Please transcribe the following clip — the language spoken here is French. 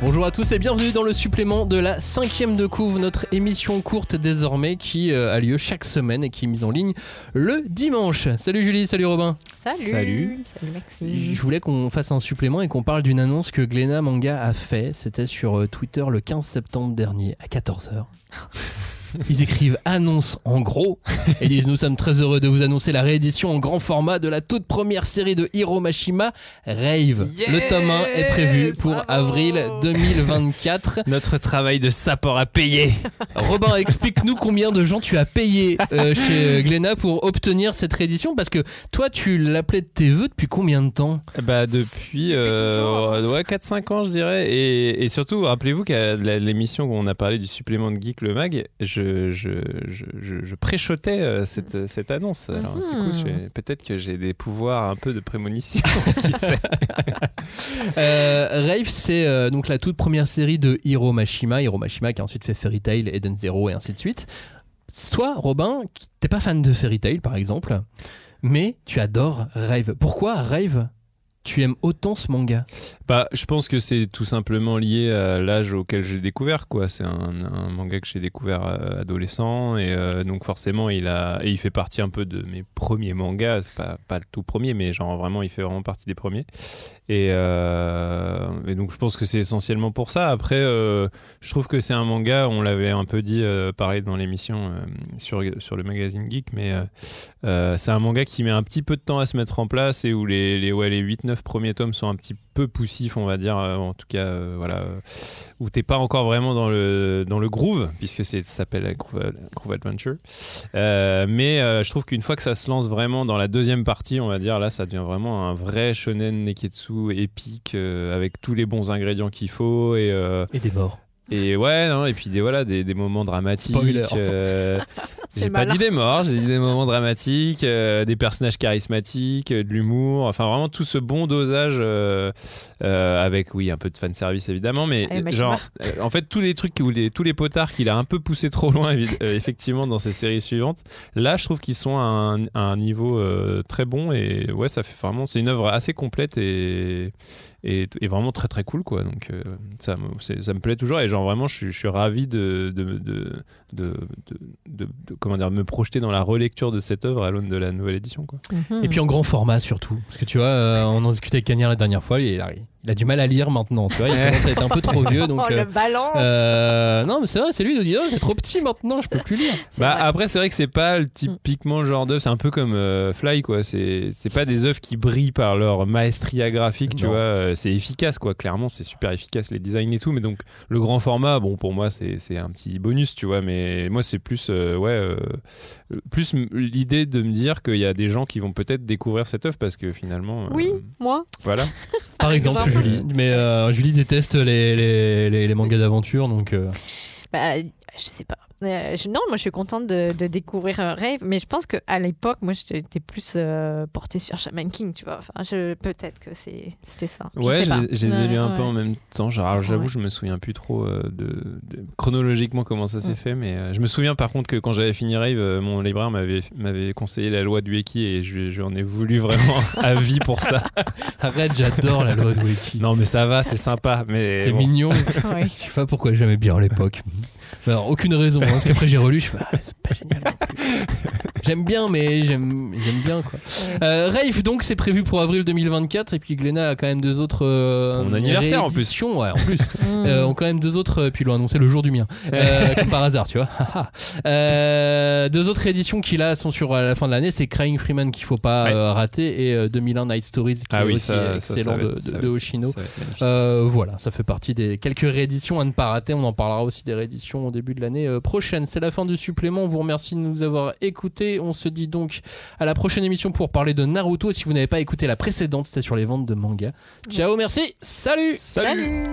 Bonjour à tous et bienvenue dans le supplément de la cinquième de couve, notre émission courte désormais qui euh, a lieu chaque semaine et qui est mise en ligne le dimanche. Salut Julie, salut Robin. Salut. Salut. Salut Maxime. Je voulais qu'on fasse un supplément et qu'on parle d'une annonce que Glénat Manga a fait. C'était sur euh, Twitter le 15 septembre dernier à 14h. Ils écrivent annonce en gros et disent nous sommes très heureux de vous annoncer la réédition en grand format de la toute première série de Hiro Mashima Rave. le tome 1 est prévu pour bravo. avril 2024. Notre travail de sapeur à payer. Robin, explique-nous combien de gens tu as payé euh, chez Glénat pour obtenir cette réédition parce que toi tu l'appelais de tes voeux depuis combien de temps? Bah depuis, euh, ouais, 4-5 ans je dirais. Et, et surtout, rappelez-vous qu'à l'émission où on a parlé du supplément de Geek le Mag, je, je, je, je, je préchotais euh, cette, cette annonce. Alors du Mhm. coup, peut-être que j'ai des pouvoirs un peu de prémonition. qui sait Euh, Rave, c'est euh, donc la toute première série de Hiro Mashima. Hiro Mashima qui a ensuite fait Fairy Tail, Eden Zero et ainsi de suite. Toi, Robin, t'es pas fan de Fairy Tail par exemple, mais tu adores Rave. Pourquoi Rave? Tu aimes autant ce manga Bah, je pense que c'est tout simplement lié à l'âge auquel j'ai découvert quoi. C'est un, manga que j'ai découvert euh, adolescent et euh, donc forcément il a et il fait partie un peu de mes premiers mangas. C'est pas pas le tout premier, mais genre vraiment il fait vraiment partie des premiers. Et, euh, et donc je pense que c'est essentiellement pour ça. Après, je trouve que c'est un manga. On l'avait un peu dit pareil dans l'émission sur sur le magazine Geek, mais c'est un manga qui met un petit peu de temps à se mettre en place et où les, les, ouais, les 8-9 premiers tomes sont un petit peu poussifs, on va dire. euh, en tout cas, euh, voilà. euh, où t'es pas encore vraiment dans le, dans le groove, puisque c'est- ça s'appelle groove, groove Adventure. Euh, mais euh, je trouve qu'une fois que ça se lance vraiment dans la deuxième partie, on va dire, là, ça devient vraiment un vrai shonen neketsu épique, avec tous les bons ingrédients qu'il faut. Et. Et des morts. et ouais, non, et puis des, voilà, des, des moments dramatiques. Euh, j'ai pas dit des morts, j'ai dit des moments dramatiques, euh, des personnages charismatiques, euh, de l'humour, enfin vraiment tout ce bon dosage euh, avec, oui, un peu de fanservice évidemment, mais genre, en fait, tous les trucs, ou les, tous les potards qu'il a un peu poussé trop loin, effectivement, dans ses séries suivantes, là, je trouve qu'ils sont à un, à un niveau très bon et ouais, ça fait vraiment, c'est une œuvre assez complète et, et, et vraiment très très cool, quoi. Donc, ça, ça me plaît toujours et genre vraiment, je suis, je suis ravi de- comment dire, me projeter dans la relecture de cette œuvre à l'aune de la nouvelle édition, quoi. Mhm. Et puis en grand format surtout. Parce que tu vois, euh, on en discutait avec Cagnard la dernière fois, il a, il a du mal à lire maintenant. Tu vois, il commence à être un peu trop vieux. Donc, oh, euh, le balance. euh, non, mais c'est vrai, c'est lui qui nous dit oh, c'est trop petit maintenant, je peux plus lire. Bah vrai. après c'est vrai que c'est pas le- typiquement le genre d'œuvre, c'est un peu comme euh, Fly quoi, c'est c'est pas des œuvres qui brillent par leur maestria graphique, tu Non. vois, euh, c'est efficace quoi, clairement c'est super efficace les designs et tout, mais donc le grand format, bon pour moi c'est c'est un petit bonus, tu vois, mais moi c'est plus euh, ouais euh, plus l'idée de me dire qu'il y a des gens qui vont peut-être découvrir cette œuvre parce que finalement euh, Oui, moi. voilà. Par exemple. Julie. Mais euh, Julie déteste les, les, les, les mangas d'aventure, donc. euh, Bah, je sais pas. Euh, je- non, moi je suis contente de, de découvrir euh, Rave, mais je pense qu'à l'époque, moi j'étais plus euh, portée sur Shaman King, tu vois. Enfin, peut-être que c'est- c'était ça. Ouais, je, pas. les- je les ai lus un ouais. peu en même temps. Genre, alors, j'avoue, Ouais. je me souviens plus trop euh, de, de- chronologiquement comment ça s'est fait, mais euh, je me souviens par contre que quand j'avais fini Rave, euh, mon libraire m'avait m'avait conseillé la loi du Eki et je j'en ai voulu vraiment à vie pour ça. Arrête, j'adore la loi de Wiki. Non, mais ça va, c'est sympa, mais c'est bon. mignon. Ouais. Je sais pas pourquoi j'aimais bien à l'époque. Alors, aucune raison, hein, parce qu'après j'ai relu, je fais, ah, c'est pas génial. J'aime bien, mais j'aime j'aime bien quoi. Euh, Rave, donc, c'est prévu pour avril 2024, et puis Glénat a quand même deux autres. euh, Mon anniversaire, en plus. Ouais, en plus. Mm. Euh, ont quand même deux autres, euh, puis ils l'ont annoncé le jour du mien, Euh, comme par hasard, tu vois. Euh, deux autres éditions qui là sont sur la fin de l'année, c'est Crying Freeman qu'il faut pas Ouais. euh, rater et euh, 2001 Night Stories qui Ah est oui, aussi ça- excellent ça de, de-. Euh, voilà, ça fait partie des quelques rééditions à ne pas rater. On en parlera aussi des rééditions au début de l'année euh, prochaine. C'est la fin du supplément. On vous remercie de nous avoir écoutés. On se dit donc à la prochaine émission pour parler de Naruto. Si vous n'avez pas écouté la précédente, c'était sur les ventes de manga. Ciao, merci, salut. Salut